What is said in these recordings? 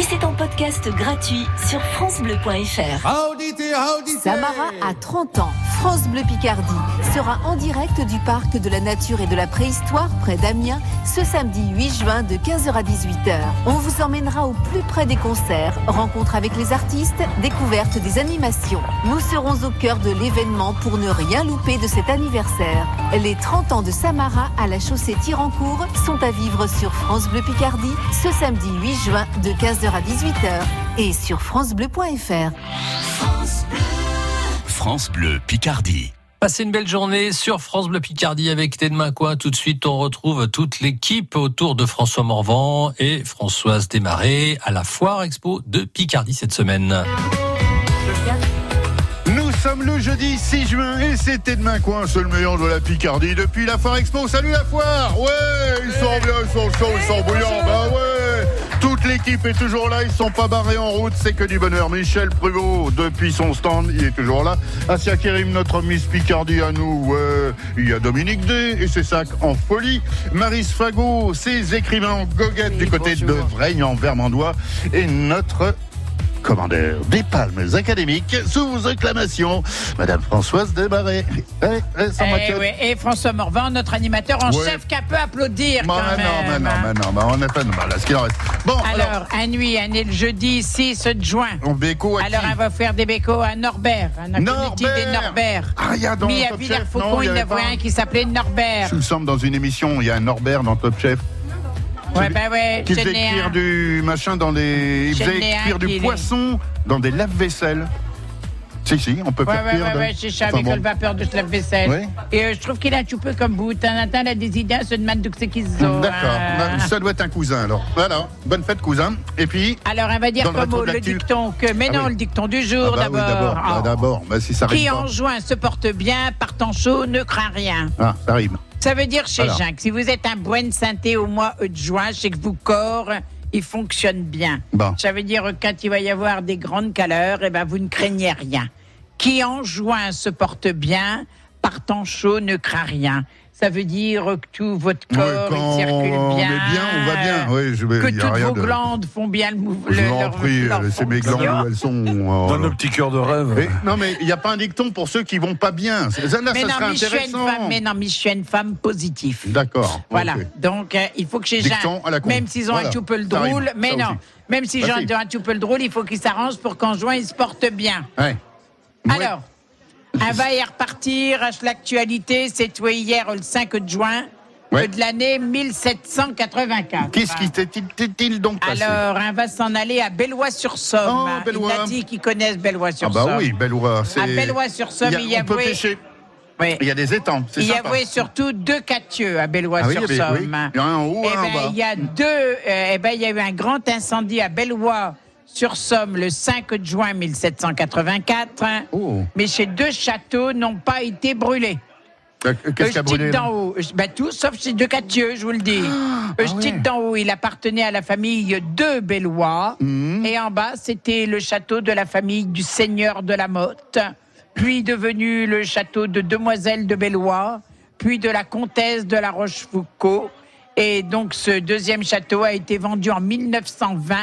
Et c'est en podcast gratuit sur FranceBleu.fr. Samara a 30 ans. France Bleu Picardie sera en direct du parc de la nature et de la préhistoire près d'Amiens ce samedi 8 juin de 15h à 18h. On vous emmènera au plus près des concerts, rencontres avec les artistes, découvertes des animations. Nous serons au cœur de l'événement pour ne rien louper de cet anniversaire. Les 30 ans de Samara à la chaussée Tirancourt sont à vivre sur France Bleu Picardie ce samedi 8 juin de 15h à 18h et sur francebleu.fr. France Bleu Picardie. Passez une belle journée sur France Bleu Picardie avec Tedemain Coin. Tout de suite, on retrouve toute l'équipe autour de François Morvan et Françoise Desmarais à la Foire Expo de Picardie cette semaine. Nous sommes le jeudi 6 juin et c'était demain coin, seul meilleur de la Picardie depuis la Foire Expo. Salut la Foire Ouais, ils sont bien, ils sont chauds, ils sont bouillants, bah ouais toute l'équipe est toujours là, ils sont pas barrés en route, c'est que du bonheur. Michel Pruvot, depuis son stand, il est toujours là. Asia Kerim, notre Miss Picardie à nous. Ouais. Il y a Dominique D et ses sacs en folie. Maris Fagot, ses écrivains en goguette du côté de Vraigne en Vermandois. Et notre commandeur des Palmes académiques sous acclamation, Madame Françoise Desbarrés. Eh, eh, et François Morvan, notre animateur en chef, qui peut applaudir. Bah, quand non, même. non, mais non, mais on n'a pas de mal. Ce qu'il en reste. Bon, alors, à nuit, on est le jeudi 6 juin. On béco à Alors, qui on va faire des bécos à Norbert, un Norbert des Norbert. Ah, il y a dans Mais à Villers-Faucon, non, il y avait un qui s'appelait Norbert. Nous sommes dans une émission, il y a un Norbert dans Top Chef. Ouais, ben ouais, Qui faisait cuire un. du machin dans des. Il faisait cuire qui du est- poisson dans des lave-vaisselle. Si, si, on peut Ouais, faire ouais, cuire. ouais, de- ouais, c'est ça, Enfin, avec bon. le vapeur de lave-vaisselle. Ouais. Et euh, je trouve qu'il est un peu comme vous. A se demande d'où c'est qu'ils ont. D'accord, hein. Bah, ça doit être un cousin alors. Voilà, bonne fête cousin. Et puis. Alors, on va dire le comme de le l'actu. dicton que. Mais Ah non, oui. le dicton du Ah jour bah oui, d'abord. d'abord. Bah, Oh. d'abord, bah, si ça Qui rime en juin se porte bien, partant chaud, ne craint rien. Ah, ça rime. Ça veut dire chez Alors. Jean que si vous êtes un buen santé au mois de juin, c'est que vos corps, il fonctionne bien. Bon. Ça veut dire que quand il va y avoir des grandes chaleurs, eh ben, vous ne craignez rien. Qui en juin se porte bien, partant chaud, ne craint rien. Ça veut dire que tout votre corps quand il circule on bien. est bien, on va bien. Oui, je que il y a toutes rien vos de- glandes font bien le mouvement. Je vous en prie, laissez mes glandes où elles sont. euh, Dans nos petits cœurs de rêve. Et- non, mais il n'y a pas un dicton pour ceux qui vont pas bien. Là, Mais ça non, serait mais je suis une intéressant. femme, mais non, mais je suis une femme positive. D'accord. Voilà. ok. Donc, euh, il faut que chez Dicton gens, à la con. même s'ils ont Voilà. un tout peu le drôle, mais non, aussi. même s'ils ont si. un tout peu le drôle, il faut qu'ils s'arrangent pour qu'en juin, ils se portent bien. Ouais. Alors, on va y repartir. L'actualité, c'était hier, le 5 de juin Ouais. de l'année 1784. Qu'est-ce qui t'est-il donc passé? Alors, on va s'en aller à Bellois-sur-Somme. Oh, Il Bellois. a dit qu'ils connaissent Ah Bellois-sur-Somme. bah oui, Bellois. c'est- À Bellois-sur-Somme, il y on peut pêcher. Oui. Il y a des étangs, c'est Il y sympa. avait surtout deux catieux à Ah oui, il Bellois-sur-Somme. oui. Il y en a un en haut, Eh un en ben, bas. il y a deux. euh, eh ben, il y a eu un grand incendie à Bellois-sur-Somme le 5 juin 1784. hein. Oh. Mais ces deux châteaux n'ont pas été brûlés. Euh, Qu'est-ce brûlé d'en haut, Eust- ben, tout sauf ces deux catieux, je vous le dis. Eustique ouais. d'en haut, il appartenait à la famille de Bellois. Mhm. Et en bas, c'était le château de la famille du seigneur de la Motte, puis devenu le château de Demoiselle de Bellois, puis de la comtesse de la Rochefoucauld. Et donc, ce deuxième château a été vendu en 1920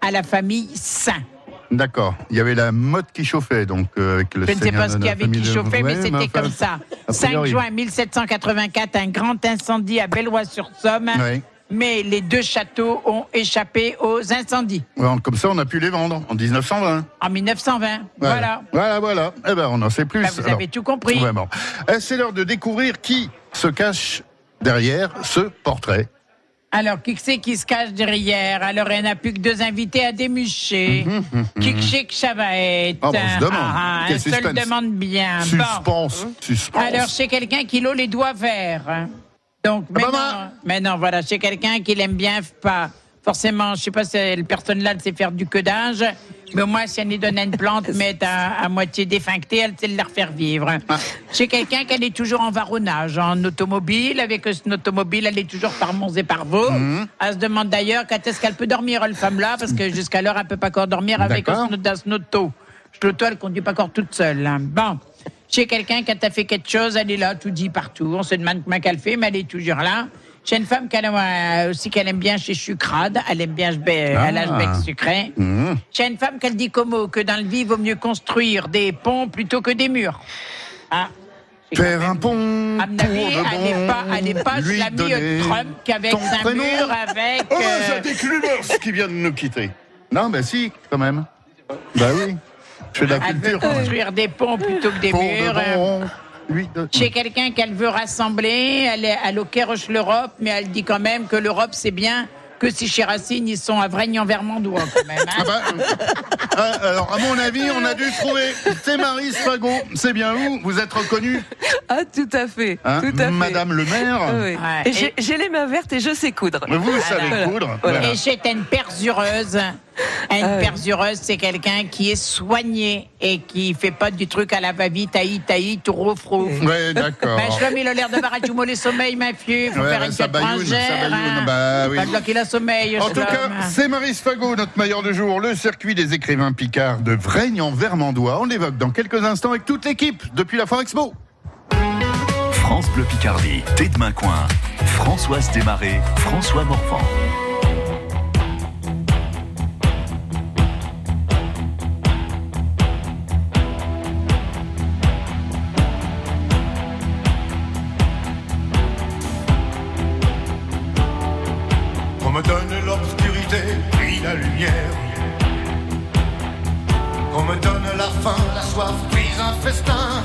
à la famille Saint. D'accord. Il y avait la mode qui chauffait, donc, euh, avec le Je ne sais pas ce qu'il y avait qui chauffait, mais c'était enfin, comme ça. a 5 priori. juin 1784, un grand incendie à Bellois-sur-Somme. Mais les deux châteaux ont échappé aux incendies Ouais, Comme ça, on a pu les vendre en 1920. en 1920. Voilà. Voilà, voilà. Eh ben, on en sait plus. Bah, vous alors. avez tout compris. Vraiment. Eh, C'est l'heure de découvrir qui se cache derrière ce portrait. Alors, qui que c'est qui se cache derrière? Alors, il n'y en a plus que deux invités à démucher. Qui que c'est que ça va être Ah, bon, on se demande. Ah, Quel un seul suspense. demande bien. Bon. Suspense. Suspense. Alors, c'est quelqu'un qui a les doigts verts. hein. Donc, mais, non, bah. mais non, voilà, c'est quelqu'un qui l'aime bien, pas forcément, je sais pas si la personne là elle sait faire du codage, mais au moins, si elle lui donne une plante, mais à, à moitié défunctée, elle sait la refaire vivre. Ah. C'est quelqu'un qui est toujours en varonnage, en automobile, avec son automobile, elle est toujours par Mons et par Vaux. Mhm. Elle se demande d'ailleurs quand est-ce qu'elle peut dormir, elle femme là, parce que jusqu'à l'heure, elle peut pas encore dormir avec son, son auto. L'auto, elle conduit pas encore toute seule. hein. Bon. Chez quelqu'un, quand elle fait quelque chose, elle est là, tout dit partout. On se demande comment qu'elle fait, mais elle est toujours là. J'ai une femme qu'elle aime, aussi qu'elle aime bien chez Chucrade. Elle aime bien elle a le bec sucré. Mmh. J'ai une femme qu'elle dit comme mot que dans le vie, il vaut mieux construire des ponts plutôt que des murs. Ah. C'est Faire un pont À de elle n'est pas, bon, donner Trump qu'avec un prénom. mur avec. Oh, euh, j'ai des Clubers qui viennent de nous quitter. Non, bah si, quand même. Bah oui. Je fais de la elle veut culture. construire des ponts plutôt que des murs. de euh, de- Chez quelqu'un qu'elle veut rassembler, elle est à l'Auquerche l'Europe, mais elle dit quand même que l'Europe c'est bien que si chez Racine ils sont à Vraigne-en-Vermandois quand même. hein. Ah bah, euh, ah, alors, à mon avis, on a dû trouver. C'est Marie Sfago. C'est bien vous Vous êtes reconnue, Ah, tout à fait. hein, tout à fait. Madame le maire oui. Ouais. Et j'ai- j'ai les mains vertes et je sais coudre. Vous savez coudre. Voilà. voilà. Et chez une perzureuse. Une Ah oui. perzureuse, c'est quelqu'un qui est soigné et qui fait pas du truc à la va-vite, taï, taï, tout refro. Ouais, d'accord. Ben, je l'ai mis le l'air de barrage du mollet sommeil, ma fille. Faut Ouais, faire ouais, une ça bailloune, ça bailloune, hein. bah oui. Pas bloquer la sommeil. En tout cas, c'est Marie Sfago, notre meilleur de jour, le circuit des écrivains Picard de Vraigne en Vermandois. On l'évoque dans quelques instants avec toute l'équipe depuis la Foire Expo. France Bleu Picardie, Tête de Main Coin, Françoise Desmarais, François Morvan. Me donne l'obscurité puis la lumière. Qu'on me donne la faim, la soif puis un festin.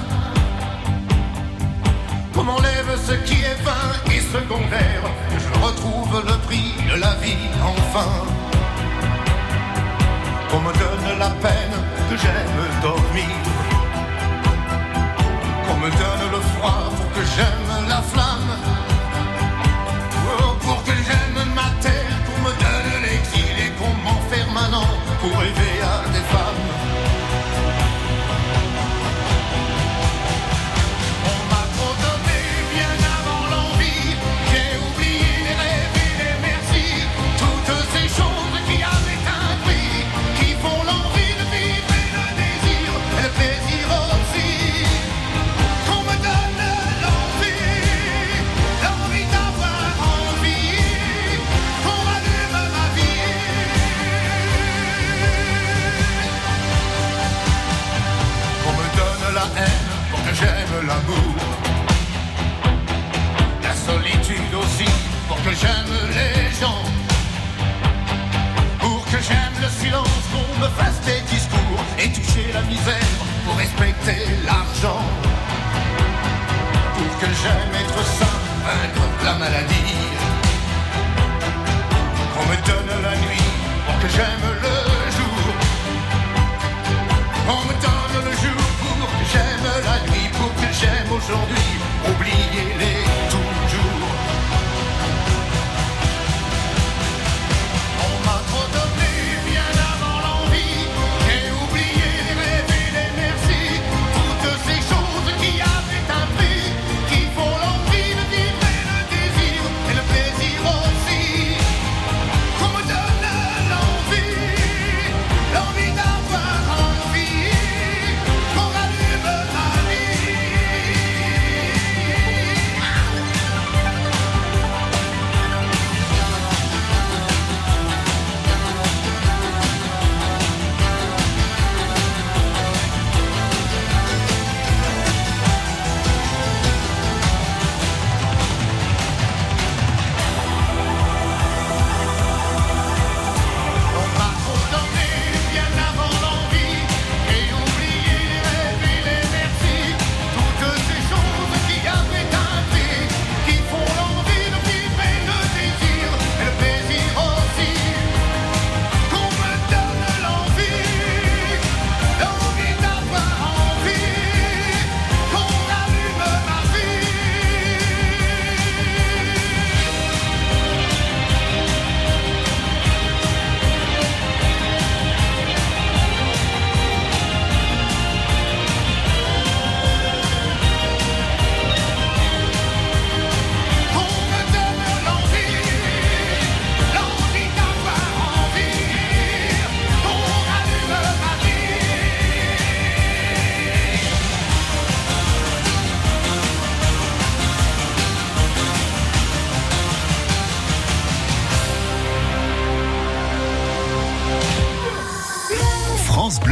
Qu'on m'enlève ce qui est vain et secondaire. Que je retrouve le prix de la vie enfin. Qu'on me donne la peine que j'aime dormir. Qu'on me donne le froid pour que j'aime la flamme. J'aime ma terre, qu'on me donne l'exil et qu'on m'enferme un an pour rêver à des femmes. Que j'aime les gens. Pour que j'aime le silence, qu'on me fasse des discours et toucher la misère pour respecter l'argent. Pour que j'aime être sain, vaincre la maladie. Qu'on me donne la nuit pour que j'aime le jour. On me donne le jour pour que j'aime la nuit, pour que j'aime aujourd'hui, oubliez-les toujours.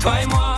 Toi moi,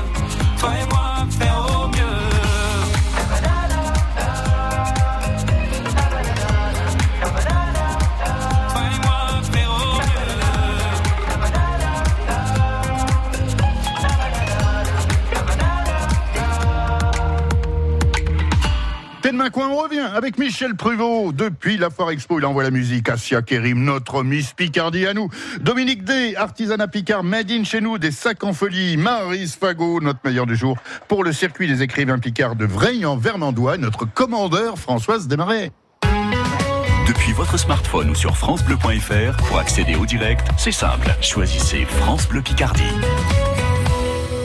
On revient avec Michel Pruvot. Depuis la Foire Expo, il envoie la musique. Asia Kerim, notre Miss Picardie à nous. Dominique D, artisanat Picard, made in chez nous, des sacs en folie. Marise Fagot, notre meilleur du jour. Pour le circuit des écrivains Picard de Vreil en Vermandois, notre commandeur Françoise Desmarais. Depuis votre smartphone ou sur FranceBleu.fr, pour accéder au direct, c'est simple. Choisissez France Bleu Picardie.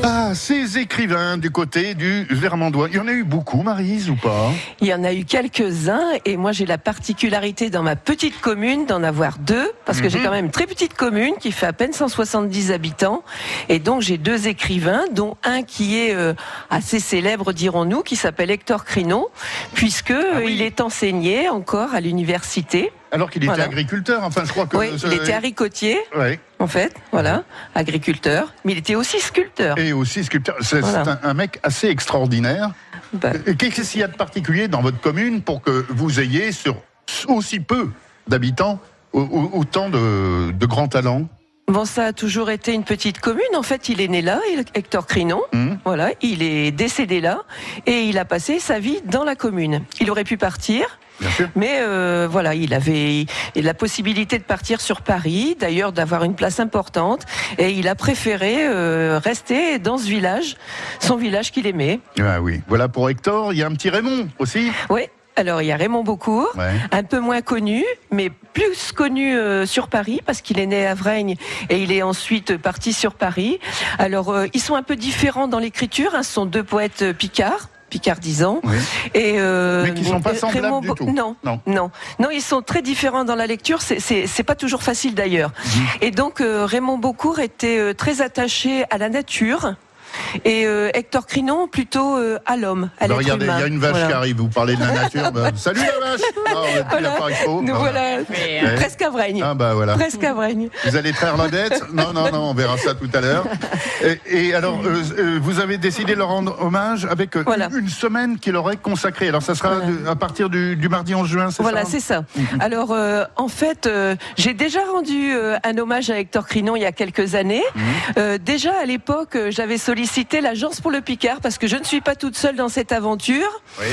Ah, ces écrivains du côté du Vermandois. Il y en a eu beaucoup, Marise, ou pas? Il y en a eu quelques-uns et moi j'ai la particularité dans ma petite commune d'en avoir deux parce que j'ai quand même une très petite commune qui fait à peine 170 habitants et donc j'ai deux écrivains dont un qui est euh, assez célèbre dirons-nous qui s'appelle Hector Crino puisque euh, oui. il est enseigné encore à l'université. Alors qu'il était Voilà. agriculteur, enfin, je crois que. Oui, il était haricottier Ouais. En fait, voilà, agriculteur, mais il était aussi sculpteur. Et aussi sculpteur. C'est Voilà. un, un mec assez extraordinaire. Bah, Qu'est-ce qu'il y a de particulier dans votre commune pour que vous ayez sur aussi peu d'habitants au- au- autant de, de grands talents? Bon, ça a toujours été une petite commune. En fait, il est né là, Hector Crinon. Mhm. Voilà, il est décédé là et il a passé sa vie dans la commune. Il aurait pu partir, Bien sûr. mais euh, voilà, il avait la possibilité de partir sur Paris, d'ailleurs d'avoir une place importante, et il a préféré euh, rester dans ce village, son village qu'il aimait. Ah oui. Voilà pour Hector. Il y a un petit Raymond aussi. Oui. Alors il y a Raymond Beaucourt, Ouais. un peu moins connu, mais plus connu euh, sur Paris parce qu'il est né à Vrègne et il est ensuite parti sur Paris. Alors euh, ils sont un peu différents dans l'écriture. hein, ce sont deux poètes euh, picards. Oui. Et euh, Mais qui sont pas semblables Raymond du tout. Non, Non. non, non, ils sont très différents dans la lecture. C'est- pas toujours facile d'ailleurs. Mhm. Et donc euh, Raymond Beaucourt était euh, très attaché à la nature. Et euh, Hector Crinon plutôt euh, à l'homme, Bah, regardez, il y a une vache Voilà. qui arrive, vous parlez de la nature. bah, salut la vache Ah, on Voilà. Nous Ah, voilà, Mais, euh, presque à Vrègne. Ah bah voilà. Presque à Vrègne. Vous allez traire la dette Non, non, non, on verra ça tout à l'heure. Et, et alors, euh, vous avez décidé de leur rendre hommage avec Voilà. une semaine qu'il aurait consacrée. Alors, ça sera Voilà. de- à partir du, du mardi 11 juin, c'est Voilà, ça c'est ça. Alors, euh, en fait, euh, j'ai déjà rendu euh, un hommage à Hector Crinon il y a quelques années. Euh, déjà à l'époque, j'avais sollicité l'agence pour le Picard parce que je ne suis pas toute seule dans cette aventure. Oui.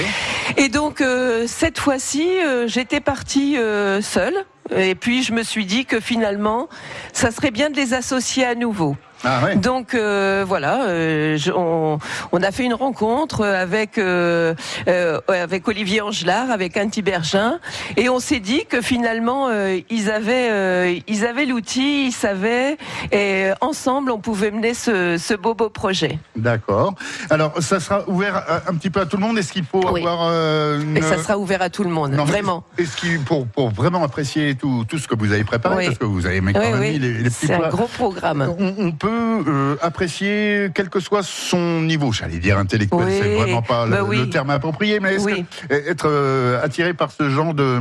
Et donc euh, cette fois-ci, euh, j'étais partie euh, seule. Et puis je me suis dit que finalement, ça serait bien de les associer à nouveau. Ah. Donc euh, voilà, euh, je- on, on a fait une rencontre avec euh, euh, avec Olivier Angelard, avec Anne Bergin, et on s'est dit que finalement euh, ils avaient euh, ils avaient l'outil, ils savaient, et ensemble on pouvait mener ce, ce beau beau projet. D'accord. Alors, ça sera ouvert à- un petit peu à tout le monde. Est-ce qu'il faut Oui. avoir euh, une... Et ça sera ouvert à tout le monde, Non, vraiment. Est-ce qu'il pour, pour vraiment apprécier tout, tout ce que vous avez préparé, Oui. parce que vous avez mis quand même mis les, les petits C'est un gros programme. On, on peut euh, apprécier quel que soit son niveau, j'allais dire intellectuel, Oui, c'est vraiment pas le, bah oui. le terme approprié, mais est-ce Oui. que être euh, attiré par ce genre de,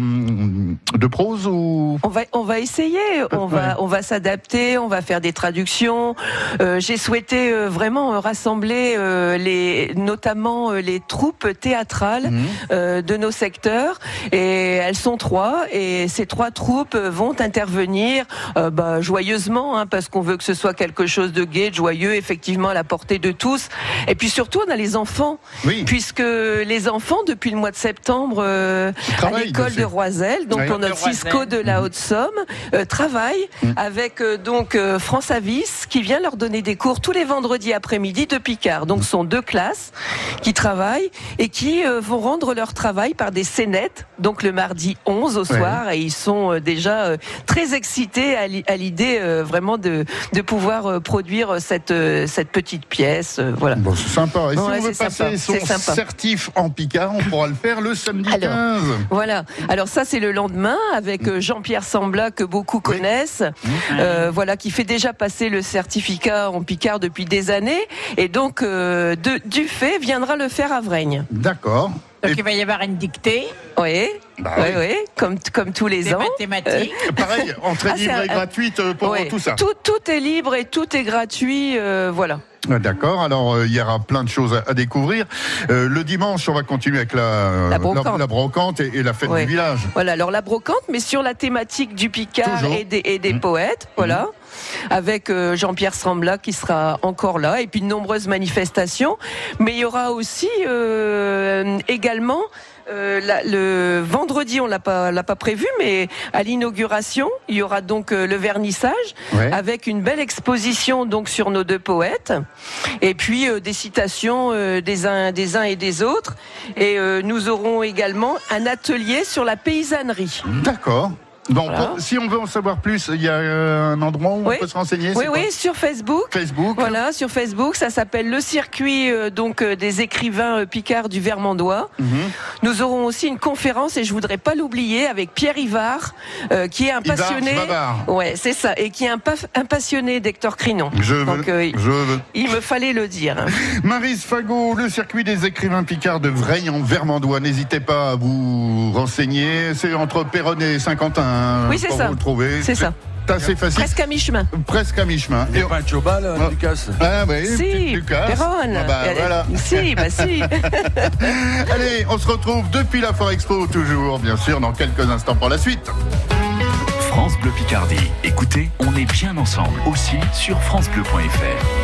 de prose ou? On va, on va essayer, on Ouais. va, on va s'adapter, on va faire des traductions. Euh, J'ai souhaité euh, vraiment euh, rassembler euh, les, notamment euh, les troupes théâtrales Mhm. euh, de nos secteurs. Et elles sont trois, et ces trois troupes euh, vont intervenir euh, bah, joyeusement, hein, parce qu'on veut que ce soit quelque chose de gai, de joyeux, effectivement à la portée de tous. Et puis surtout, on a les enfants, Oui. puisque les enfants, depuis le mois de septembre, euh, à l'école de Roisel, donc Oui. pour notre De Roisel. Cisco de la Haute-Somme, euh, travaillent avec euh, donc euh, France Avis qui vient leur donner des cours tous les vendredis après-midi de Picard. Donc ce sont deux classes qui travaillent et qui euh, vont rendre leur travail par des scénettes, donc le mardi 11 au soir et ils sont euh, déjà euh, très excités à l'i- à l'idée euh, vraiment de, de pouvoir euh, produire cette, euh, cette petite pièce. euh, voilà. Bon, c'est sympa. Et si Ouais, on veut passer sympa, son certif en Picard, on pourra le faire le samedi Alors, 15. Voilà. Alors ça c'est le lendemain avec euh, Jean-Pierre Sambla que beaucoup connaissent. Euh, voilà qui fait déjà passer le certificat en Picard depuis des années et donc euh, de, du fait viendra le faire à Vrègne. D'accord. Donc Et il va y avoir une dictée, Oui. Bah oui, oui. oui, comme comme tous les des ans. mathématiques. pareil, entrée Ah, libre et un- gratuite euh, pour tout ça. Tout, tout est libre et tout est gratuit. euh, voilà. D'accord, alors euh, il y aura plein de choses à, à découvrir. Euh, le dimanche, on va continuer avec la, euh, La brocante. la brocante et, et la fête Ouais. du village. Voilà, alors la brocante, mais sur la thématique du Picard Toujours. et des, et des poètes, voilà. Avec euh, Jean-Pierre Sambla qui sera encore là, et puis de nombreuses manifestations. Mais il y aura aussi euh, également euh, la- le vendredi, on l'a pas l'a pas prévu, mais à l'inauguration, il y aura donc euh, le vernissage Ouais. avec une belle exposition donc sur nos deux poètes, et puis euh, des citations des uns des uns et des autres. Et nous aurons également un atelier sur la paysannerie. D'accord. Donc, Voilà. pour- si on veut en savoir plus, il y a euh, un endroit où Oui. on peut se renseigner Oui, oui, sur Facebook. Facebook. Voilà, sur Facebook, ça s'appelle le circuit euh, donc euh, des écrivains euh, Picard du Vermandois. Mhm. Nous aurons aussi une conférence et je voudrais pas l'oublier avec Pierre Ivar, euh, qui est un Ivar passionné. Ouais, c'est ça, et qui est un, passionné d'Hector Crinon. Je veux. Donc, je veux. il me fallait le dire. Marise Fagot, le circuit des écrivains Picard de Vreille en Vermandois. N'hésitez pas à vous renseigner. C'est entre Péronne et Saint-Quentin. Oui, c'est ça. Vous le trouvez. C'est ça. assez facile. Presque à mi-chemin. Presque à mi-chemin. Et- pas un chobal, Ah. Lucas? Ah oui, Si, Lucas. Péronne. Ah bah, voilà. Si, bah si. Allez, on se retrouve depuis la Foire Expo, toujours, bien sûr, dans quelques instants pour la suite. France Bleu Picardie. Écoutez, on est bien ensemble aussi sur francebleu.fr.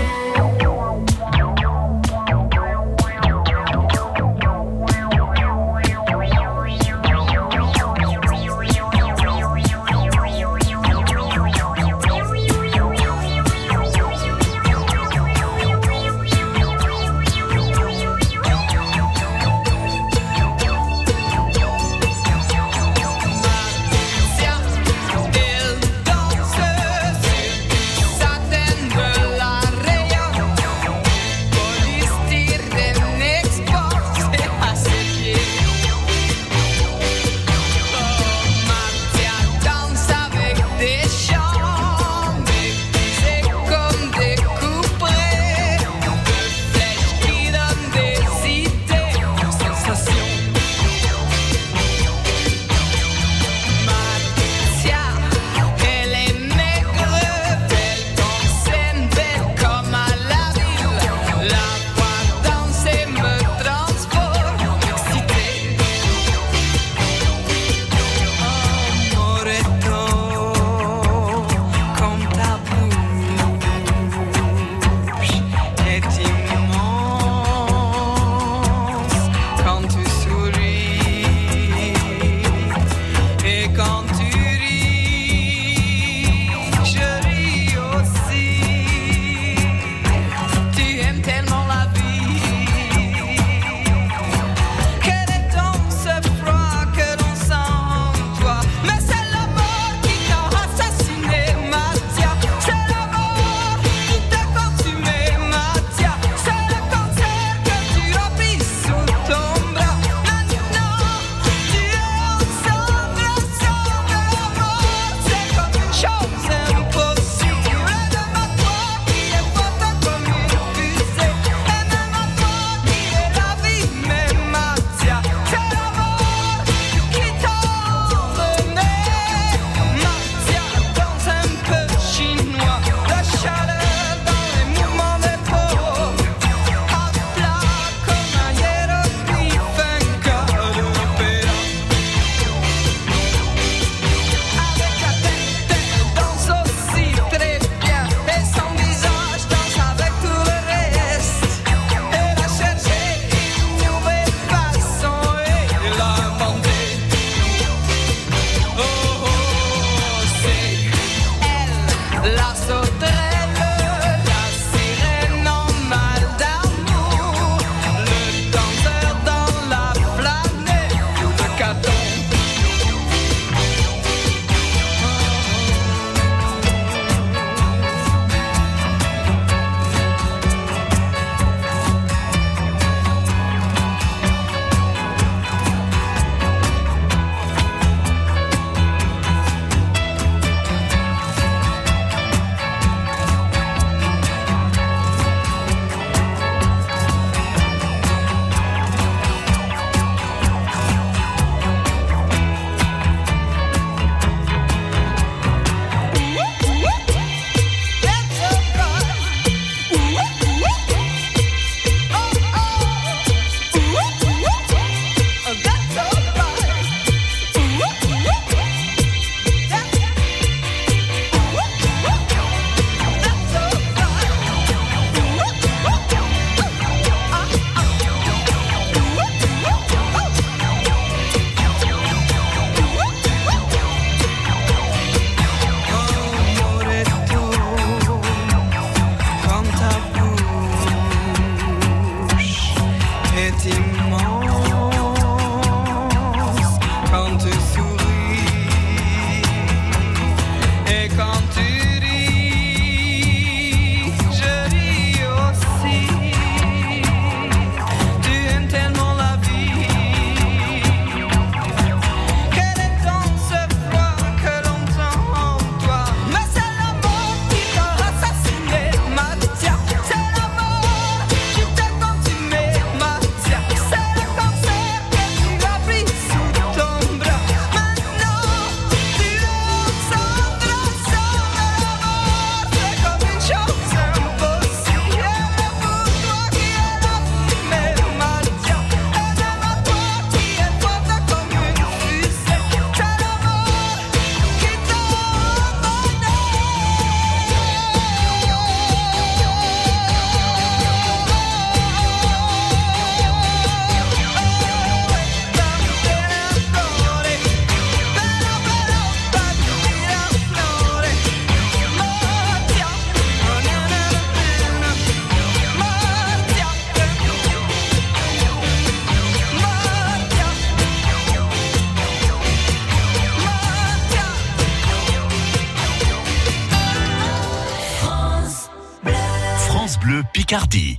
Picardie.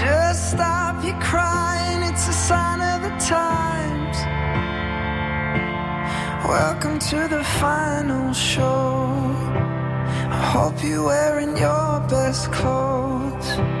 Just stop your crying, it's a sign of the times. Welcome to the final show. I hope you're wearing your best clothes.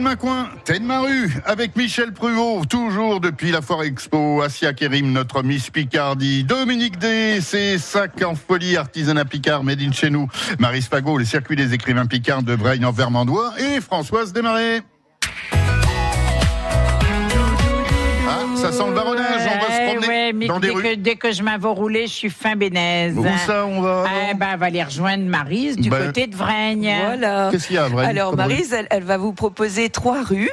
T'es de ma coin, t'es de ma rue, avec Michel Pruvot, toujours depuis la Foire Expo, Asia Kerim, notre Miss Picardie, Dominique D, ses sacs en folie, artisanat Picard, made chez nous, Marie Spago, les circuits des écrivains Picards de Braigne en Vermandois, et Françoise Desmarais. Ah, ça sent le varonnage, ouais, mais dès, que, dès que je m'en vais rouler, je suis fin bénaise. Où ça, on va Eh ben, on va aller rejoindre Marise du Ben, côté de Vraigne. Voilà. Qu'est-ce qu'il y a, Vraigne, Alors, Marise, elle, elle va vous proposer trois rues.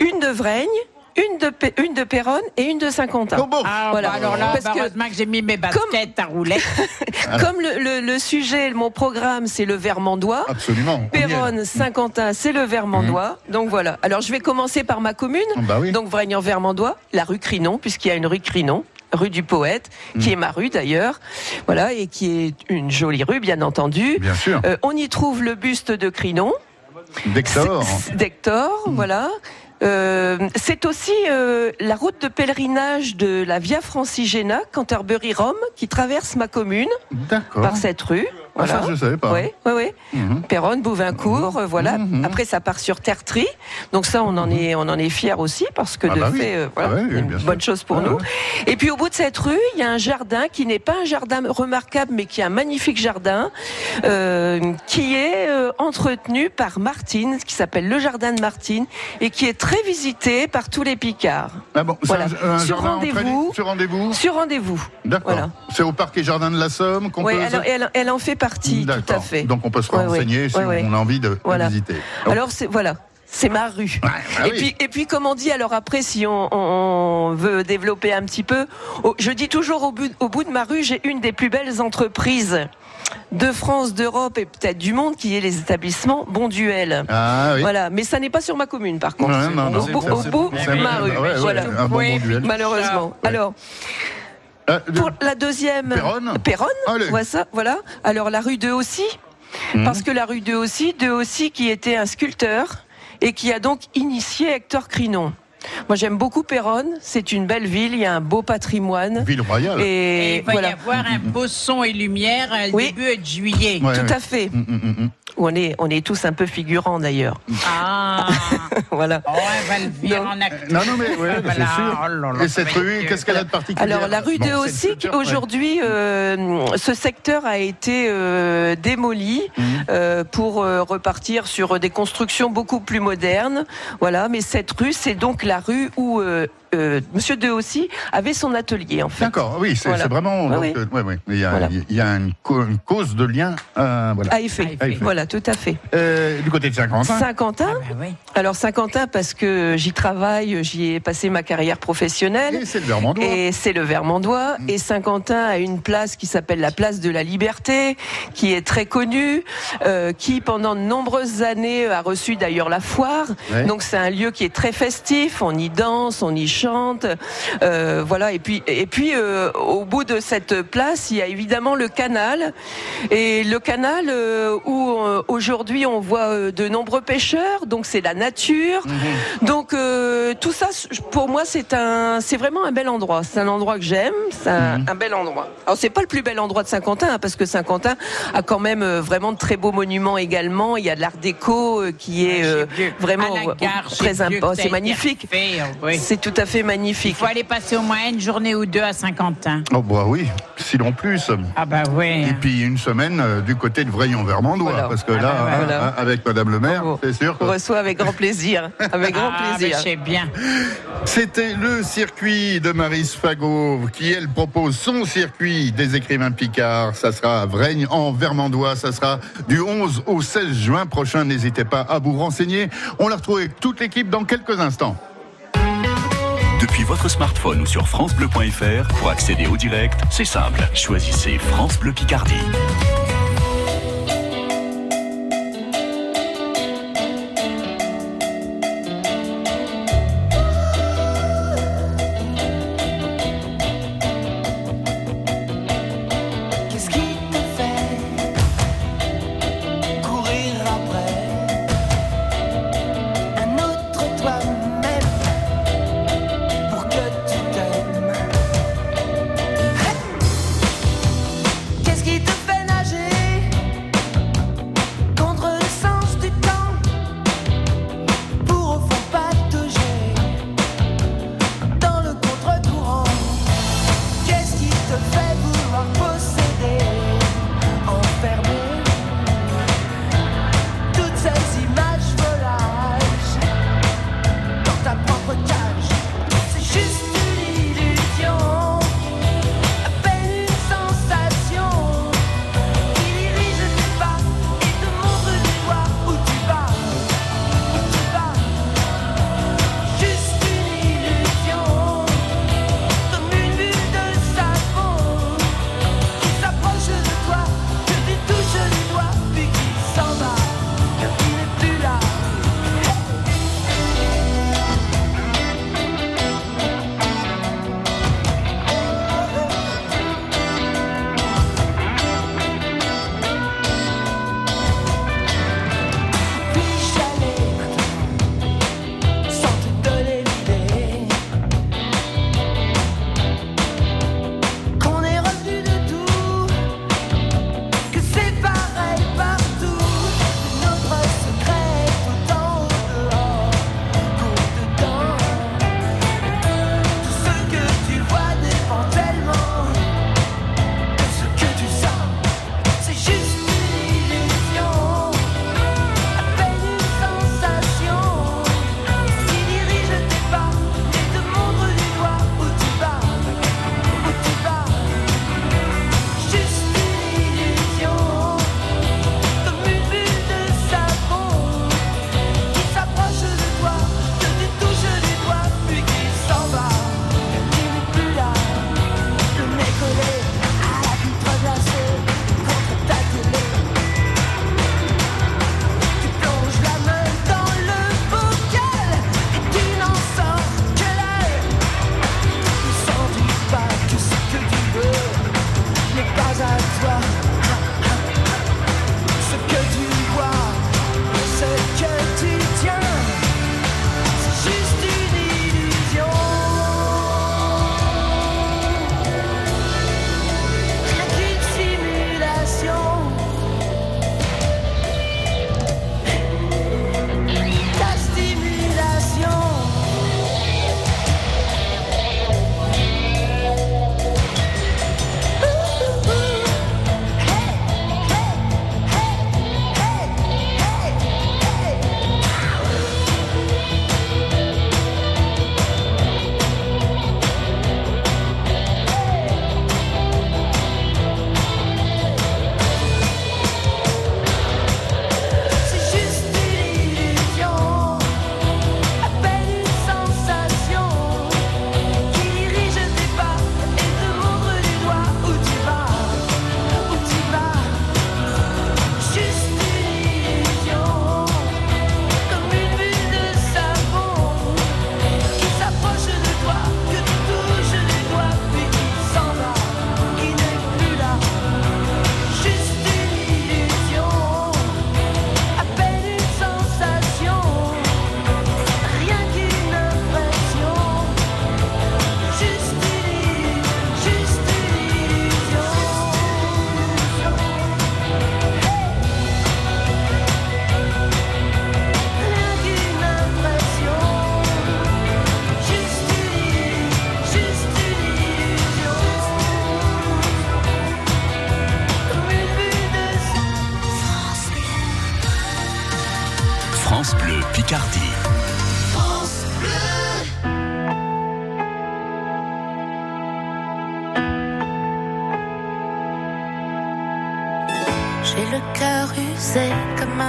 Une de Vraigne, une de, une de Péronne et une de Saint-Quentin. Ah, Voilà. bah alors là, Parce bah, que heureusement que j'ai mis mes baskets à rouler. comme le, le- le sujet, mon programme, c'est le Vermandois. Absolument. Péronne, Saint-Quentin, c'est le Vermandois. Donc voilà. Alors je vais commencer par ma commune. Bah oui. Donc Vraigne-en-Vermandois, la rue Crinon, puisqu'il y a une rue Crinon. rue du Poète, qui est ma rue d'ailleurs, voilà, et qui est une jolie rue, bien entendu. Bien sûr. Euh, on y trouve le buste de Crinon. D'Hector. D'Hector, Mm. voilà. Euh, c'est aussi euh, la route de pèlerinage de la Via Francigena, Canterbury-Rome, qui traverse ma commune par cette rue. Ah, ça, je savais pas. Oui, oui, oui. Mhm. Péronne, Bouvincourt, euh, voilà. Mhm. Après, ça part sur Tertry. Donc ça, on en est, on en est fiers aussi parce que Ah de bah fait, euh, voilà, Ah ouais, une sûr. bonne chose pour Ah nous. ouais. Et puis au bout de cette rue, il y a un jardin qui n'est pas un jardin remarquable, mais qui est un magnifique jardin euh, qui est euh, entretenu par Martine, qui s'appelle le jardin de Martine et qui est très visité par tous les Picards. Ah bon, Voilà. un, un Sur rendez-vous. Sur rendez-vous Sur rendez-vous. D'accord. Voilà. C'est au parc et jardin de la Somme qu'on Oui, peut. elle, elle- elle en fait partie, tout à fait. Donc on peut se Ouais, ouais. renseigner si Ouais, ouais. on a envie de, visiter. Alors c'est voilà. C'est ma rue. bah et, oui. puis, et puis, comme on dit, alors après, si on, veut développer un petit peu, au- je dis toujours au bout, au bout de ma rue, j'ai une des plus belles entreprises de France, d'Europe et peut-être du monde, qui est les établissements Bonduel. Ah oui. Voilà, mais ça n'est pas sur ma commune, par contre. Ouais, non, non, au bon, au bout ma rue. Ah ouais, ouais, voilà. un bon Oui. Bonduel. Malheureusement. Ouais. Alors, De- pour la deuxième. Péronne voilà, ça, voilà. Alors la rue de Haussy, Mhm. parce que la rue de Haussy, de Haussy qui était un sculpteur et qui a donc initié Hector Crinon. Moi j'aime beaucoup Péronne, c'est une belle ville, il y a un beau patrimoine. Ville royale. Et Et, il va voilà. y avoir un beau son et lumière euh, Oui. début de juillet. Ouais, Tout à fait. Mm, mm, On est, on est tous un peu figurants d'ailleurs. Ah, voilà. oh, elle va le virer Non. en. Non, non, mais ouais, c'est sûr. Oh là là, Et cette rue, qu'est-ce qu'elle a de particulier Alors la rue de Haussy, aujourd'hui, euh, ce secteur a été euh, démoli Mhm. euh, pour euh, repartir sur des constructions beaucoup plus modernes. Voilà, mais cette rue, c'est donc la rue où euh, Monsieur de Haussy avait son atelier en fait. D'accord, oui, c'est Voilà. vraiment. Oui, donc, oui. euh, ouais, ouais. Il y a, Voilà. il y a une, co- une cause de lien. euh, voilà. À effet. À effet. Voilà, tout à fait. Euh, du côté de Saint-Quentin. Saint-Quentin. Ah oui. Alors Saint-Quentin parce que j'y travaille, j'y ai passé ma carrière professionnelle. Et c'est le Vermandois. Et c'est le Vermandois. Mm. Et Saint-Quentin a une place qui s'appelle la place de la Liberté, qui est très connue, euh, qui pendant de nombreuses années a reçu d'ailleurs la foire. Ouais. Donc c'est un lieu qui est très festif. On y danse, on y chante, euh, voilà. Et puis et puis euh, au bout de cette place, il y a évidemment le canal. Et le canal euh, où aujourd'hui on voit de nombreux pêcheurs. Donc c'est la nature. Donc euh, tout ça, pour moi, c'est un, c'est vraiment un bel endroit. C'est un endroit que j'aime. C'est un, Mhm. un bel endroit. Alors c'est pas le plus bel endroit de Saint-Quentin, hein, parce que Saint-Quentin a quand même vraiment de très beaux monuments également. Il y a de l'art déco qui est vu. vraiment très important. C'est magnifique. oui. C'est tout à fait Il magnifique. faut aller passer au moins une journée ou deux à Saint-Quentin. Oh, bah oui, sinon plus. Ah bah oui. Et puis une semaine euh, du côté de Vraillon-Vermandois, Voilà. parce que Ah là, bah hein, voilà. hein, avec Madame le maire, c'est sûr. On reçoit avec grand plaisir. Avec grand ah, plaisir. mais c'est bien. C'était le circuit de Maris Fagot qui, elle, propose son circuit des écrivains Picard. Ça sera à Vraigne en Vermandois. Ça sera du 11 au 16 juin prochain. N'hésitez pas à vous renseigner. On la retrouve avec toute l'équipe dans quelques instants. Depuis votre smartphone ou sur FranceBleu.fr, pour accéder au direct, c'est simple. Choisissez France Bleu Picardie.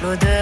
sur un slow de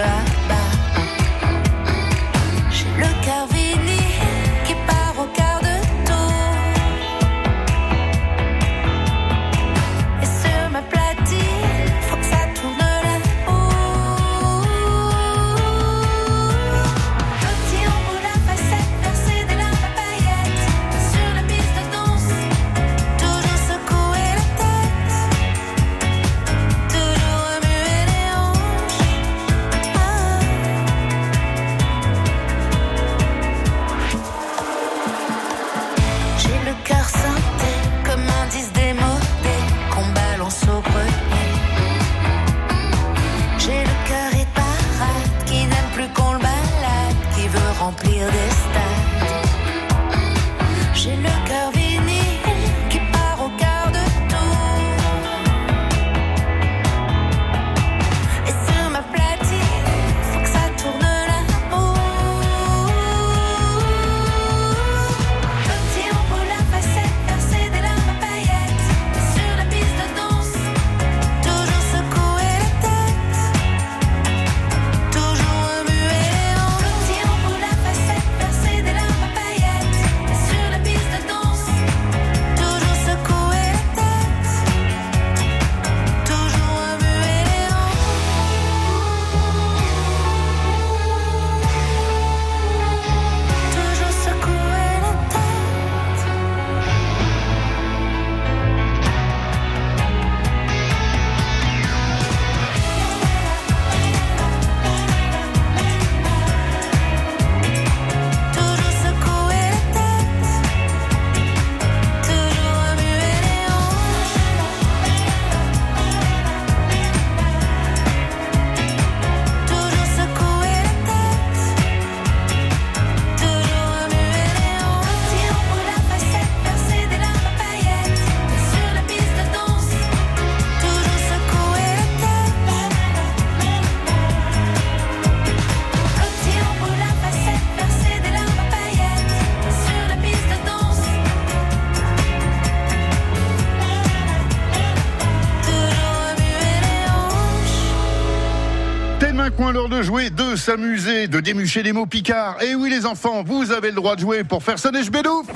jouer, de s'amuser, de démucher des mots picards. Et oui les enfants, vous avez le droit de jouer pour faire sonner Jbedouf.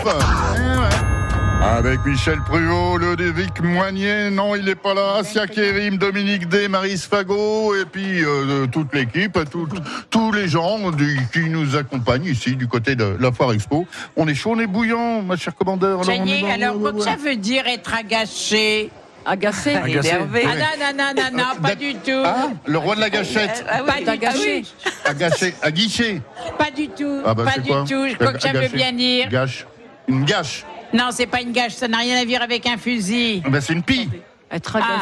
Eh. Avec Michel Pruvot, Ludovic Moignet, non il n'est pas là, Asia Kérim, Dominique D, Marie Fago, et puis euh, toute l'équipe, tous les gens du- qui nous accompagnent ici du côté de la Foire Expo. On est chaud, on est bouillant, ma chère commandeur. On est dans- alors que ça veut dire être agaché Agacé, Agacé. énervé. Ah non, non, non, non, non, pas du tout. Ah, le roi de la gâchette, Ah oui, Pas du agaché. agaché, aguiché. Pas du tout, Ah bah, pas du tout. Je crois que ça veut bien dire. Gâche. Une gâche. Non, c'est pas une gâche, ça n'a rien à voir avec un fusil. Ben, c'est une pie. Être Ah.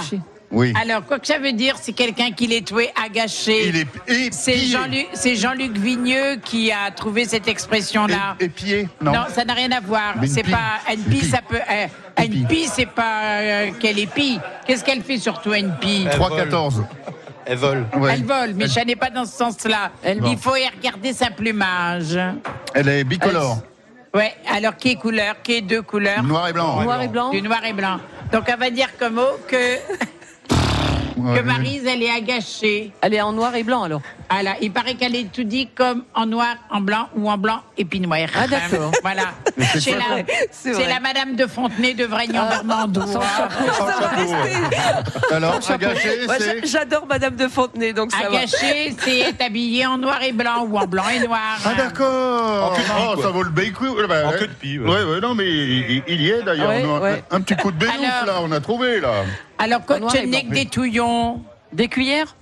Oui. Alors, quoi que ça veut dire, c'est quelqu'un qui l'est tué agaché. Il est C'est épié. Jean-Luc, c'est Jean-Luc Vigneux qui a trouvé cette expression-là. Épié? Non. Non, ça n'a rien à voir. C'est pas une pie, ça peut. euh, une pie, c'est pas euh, qu'elle est pie. Qu'est-ce qu'elle fait surtout une pie? 3-14. Elle vole. Ouais. Elle vole, mais ça n'est pas dans ce sens-là. Elle- Il faut y regarder sa plumage. Elle est bicolore. Ouais, alors qui est couleur? Qui est deux couleurs Noir et blanc. Noir et blanc. Du noir et blanc. Donc on va dire comme mot que. que Marise, elle est agachée. Elle est en noir et blanc alors. Voilà, il paraît qu'elle est tout dit comme en noir, en blanc ou en blanc et puis noir. Ah, d'accord. Voilà. C'est la. C'est la Madame de Fontenay de chapeau. rester. Alors, Sans chapeau. agaché, Moi, c'est. j'a- J'adore Madame de Fontenay, donc ça va. Agaché, c'est être habillé en noir et blanc ou en blanc et noir. Ah d'accord. En queue de pie, Oh, ça vaut le bécou. En queue de pie, ouais. Ouais, ouais, non, mais il, il y est d'ailleurs. Un- ouais. Un petit coup de bénouf là, on a trouvé là. Alors, et Cochenek blanc. des touillons. Des cuillères?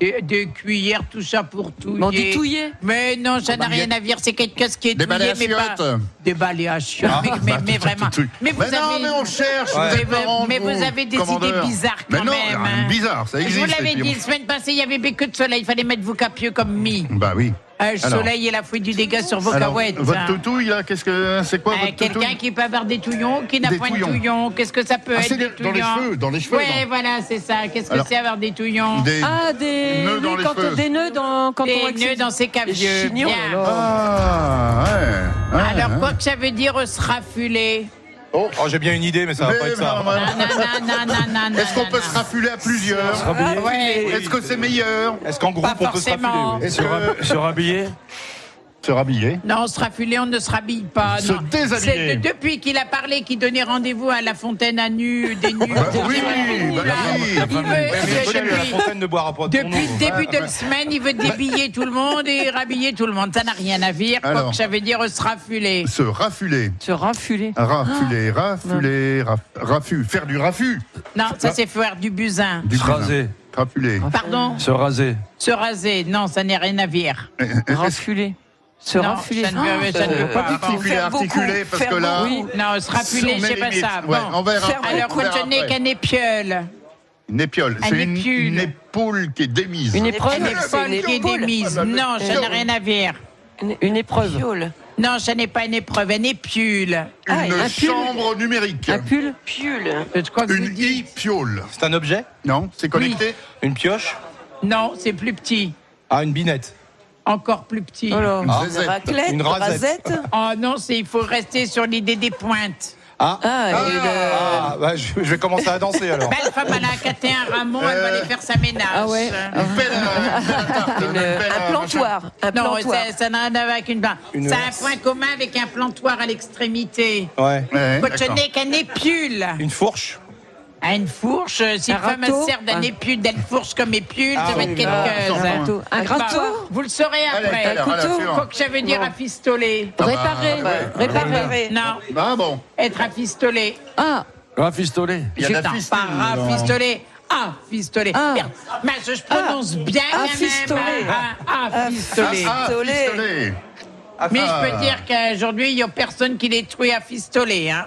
Et Des cuillères, tout ça pour touiller. On dit touiller Mais non, ça n'a rien à dire. C'est quelque chose qui est Des touillé, à mais pas. Des balais à chiottes. Ah, mais, mais- bah, mais vraiment. Mais vous Mais non, avez. mais on cherche, vous Mais mais vous, avez des commandeur. idées bizarres Mais quand non, même. hein. bizarre, ça Je existe, vous l'avais dit, la semaine passée, il y avait que de soleil. Il fallait mettre vos capieux comme mi. Bah oui. Euh, le Alors. soleil et la fouille du dégât sur vos Alors, cahuètes. votre toutouille, là, qu'est-ce que c'est quoi Euh, votre Quelqu'un toutouille qui peut avoir des touillons, qui n'a Des touillons. de touillons. Qu'est-ce que ça peut Ah, être c'est des des- dans les touillons cheveux, dans les cheveux, Ouais, voilà, c'est ça. Qu'est-ce que Alors, c'est avoir des touillons des- Ah, des Nœuds dans oui, les quand, cheveux. des nœuds dans, quand Des on nœuds accède- dans ses cavieux. Des chignons, Bien. alors. Ah, ouais. ouais, Alors, ouais. quoi que ça veut dire euh, se raffuler Oh, j'ai bien une idée, mais ça va Mais pas être ça. non, non, non. Non, non, non, non, non, Est-ce qu'on peut se raffuler à plusieurs Ah, ouais. Est-ce que c'est meilleur? Est-ce qu'en groupe, Pas on peut se raffuler oui. Est-ce que Se rhabiller Non, se raffuler, on ne se rhabille pas. Se non. déshabiller. De- depuis qu'il a parlé, qu'il donnait rendez-vous à la fontaine à nu, des nus. Bah oui, bah oui. mais depuis- le début de la semaine, il veut débiller tout le monde et rhabiller tout le monde. Ça n'a rien à dire. Quoi Alors. que ça veut dire se raffuler. Se raffuler. Se raffuler. Raffuler, raffuler, raf- raffut. Faire du raffut. Non, ça c'est faire du busin. Du Se raser. Raffuler. Pardon Se raser. Se raser. Non, ça n'est rien à dire. Raffuler. Se Non, raffuler. ça ne veut- ça ne veut pas. Articuler, articuler, parce que là, beaucoup. Non, se raffuler, les pas ça. Ouais, Bon. on verra Faire après, Alors, retenez qu'un épiole. Une épiole, Un c'est une, une épaule qui est démise. Une épreuve. Une épaule qui est démise. Non, ça n'a rien à dire. Une, une épreuve. Non, ça n'est pas une épreuve, un épiule. Une Ah, un pull. chambre numérique. Un pull. Vous Une dites- i-piole. C'est un objet? Non, c'est connecté Une pioche? Non, c'est plus petit. Ah, une binette. Encore plus petit. Oh là. Une Ah. zézette. Raclette. Une rasette. rasette. Oh non, c'est il faut rester sur l'idée des pointes. Ah, Ah, et le- ah bah, je, je vais commencer à danser alors. Belle femme, elle a caté un ramon, elle va aller faire sa ménage. Ah ouais. Une à- une une- une pelle à un plantoir. Un Non, plantoir. ça ça n'a rien à voir avec une barre. Une C'est un point commun avec un plantoir à l'extrémité. Ouais. Ouais, qu'un épule. Une fourche. À une fourche, si Un une femme sert d'un Un- épule, d'une fourche comme épule, Ah ça va être quelque bah, chose. sans hein. point. Un Bah, grattoir. Vous le saurez après. la Couteau, quoi que ça veut dire rafistoler. Ah bah, Réparer. Réparer. Non, Ah bon, être rafistoler. Ah, Rafistoler. il y a pas alors. rafistoler. Ah, fistoler. Ah. Merde. Mais je, prononce bien Ah, quand même. fistoler. Ah, ah, fistoler. Ah, Pistolet. pistolet. Mais ah. je peux dire qu'aujourd'hui, il n'y a personne qui trouve à fistoler. Hein.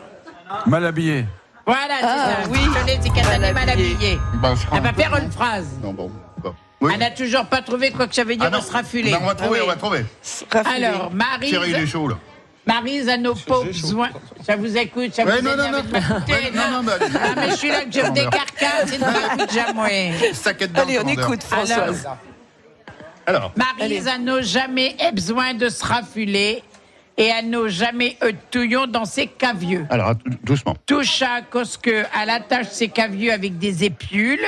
Mal habillé. Voilà, c'est Ah, ça. oui. Fistoler, c'est qu'elle est mal habillée. Bah, je Elle va faire non une phrase. Non, bon. bon. Oui. Elle n'a toujours pas trouvé quoi que ça veut dire Ah non. se raffuler. Non, on va trouver, Ah on va trouver. Raffuler. Alors, Marie, Thierry, il est chaud, là. Maryse a nos pas besoin. Ça vous écoute, ça Ouais, vous non, non, non. Ouais, non, non, allez. Ah, mais je suis là que je me décarcasse et ne m'écoute jamais. Allez, le on écoute Françoise. Alors, Maryse a n'a jamais eu besoin de se raffuler et elle n'a jamais eu de touillon dans ses cavieux. alors, doucement. Touche à cause que elle attache ses cavieux avec des épules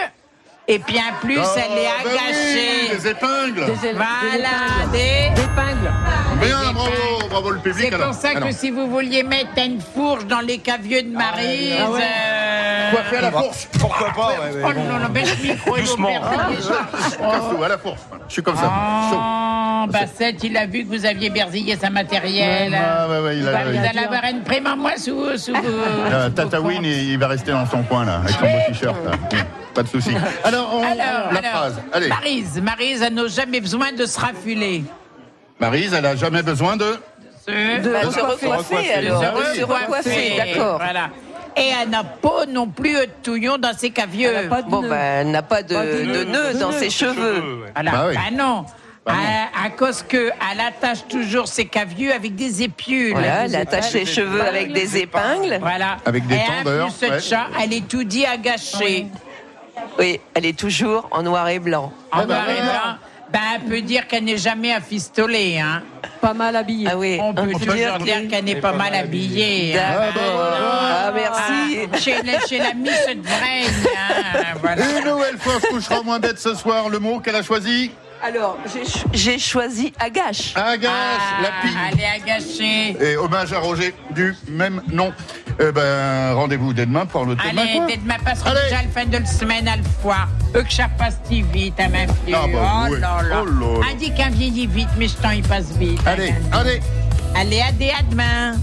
et puis en plus Oh, elle est oui, agachée. des épingles. des, Voilà, des... des épingles. Bien, des bravo, épingles. bravo le public. C'est pour ça que Alors, si vous vouliez mettre une fourche dans les cavieux de Maryse... Ah ouais. euh, Coiffer à la fourche? Pourquoi pas ouais, mais Oh non, non, mais le micro est Doucement. déjà. Casse-tout, à la fourche. Je suis comme ça. chaud. Bassette, il a vu que vous aviez berzillé sa matériel. Ah, ouais, ouais, il a- Bah, vous il a- allez avoir une prime en moins sous, sous Euh, Tatawin, il, il va rester dans son coin, là, avec son beau t-shirt. là. Pas de souci. Alors, on- Alors, la alors, phrase. Allez, Maryse, Maryse, elle n'a jamais besoin de se raffuler. Maryse, elle a jamais besoin de. Se, De se se recoiffer recoiffer. alors. se De se recoiffer, d'accord. Voilà. Et elle n'a pas non plus de touillon dans ses cavieux. Pas de Bon, nœud. elle n'a pas de, Pas de de nœud. nœud dans ses cheveux. Voilà. Bah oui. non. Bah non. À, à cause que elle attache toujours ses cavieux avec des épules. Voilà, elle attache ses cheveux avec des épingles. Voilà. Avec des Et en tendeurs, plus, cette ouais. chat, elle est tout dit agachée. Oui, elle est toujours en noir et blanc. En Ah bah noir et blanc. Ben, on peut dire qu'elle n'est jamais afistolée. Hein. Pas mal habillé. Ah oui, On peut on toujours dire dire qu'elle n'est pas mal habillée. hein. D'accord. Ah, merci. Ah, chez, la, chez la Miss de Brenne. hein, voilà. Une nouvelle fois, se couchera moins bête ce soir. Le mot qu'elle a choisi Alors, j'ai cho- j'ai choisi Agache. Agache, la Ah, pille. elle est agachée. Et hommage à Roger du même nom. Eh ben, rendez-vous dès demain pour le thème. Allez, dès demain passera Allez. déjà le fin de la semaine à le foire. Eux que ça passe si vite, à ma fille. Ah bah oh oui. là là. Oh là dit qu'un vieillit vite, mais ce temps il passe vite. Allez, allez. Allez, à des à demain.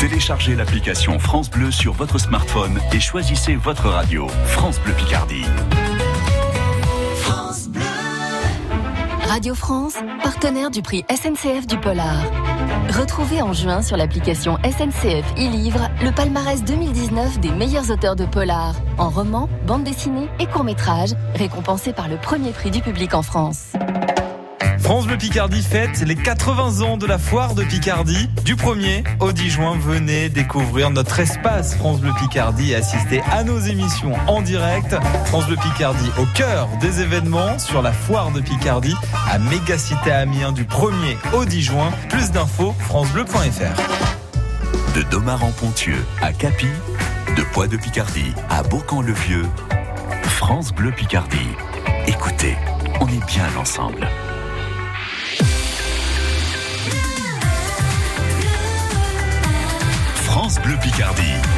Téléchargez l'application France Bleu sur votre smartphone et choisissez votre radio. France Bleu Picardie. Radio France, partenaire du prix SNCF du Polar. Retrouvez en juin sur l'application SNCF e-Livre le palmarès 2019 des meilleurs auteurs de polar, en roman, bande dessinée et court-métrage, récompensés par le premier prix du public en France. France Bleu Picardie fête les 80 ans de la foire de Picardie. Du 1er au 10 juin, venez découvrir notre espace France Bleu Picardie et assister à nos émissions en direct. France Bleu Picardie au cœur des événements sur la foire de Picardie à Mégacité Amiens du 1er au 10 juin. Plus d'infos francebleu.fr. De Domar en Pontieux à Capi, de Poix de Picardie à Beaucamp-le-Vieux, France Bleu Picardie. Écoutez, on est bien ensemble. Bleu Picardie.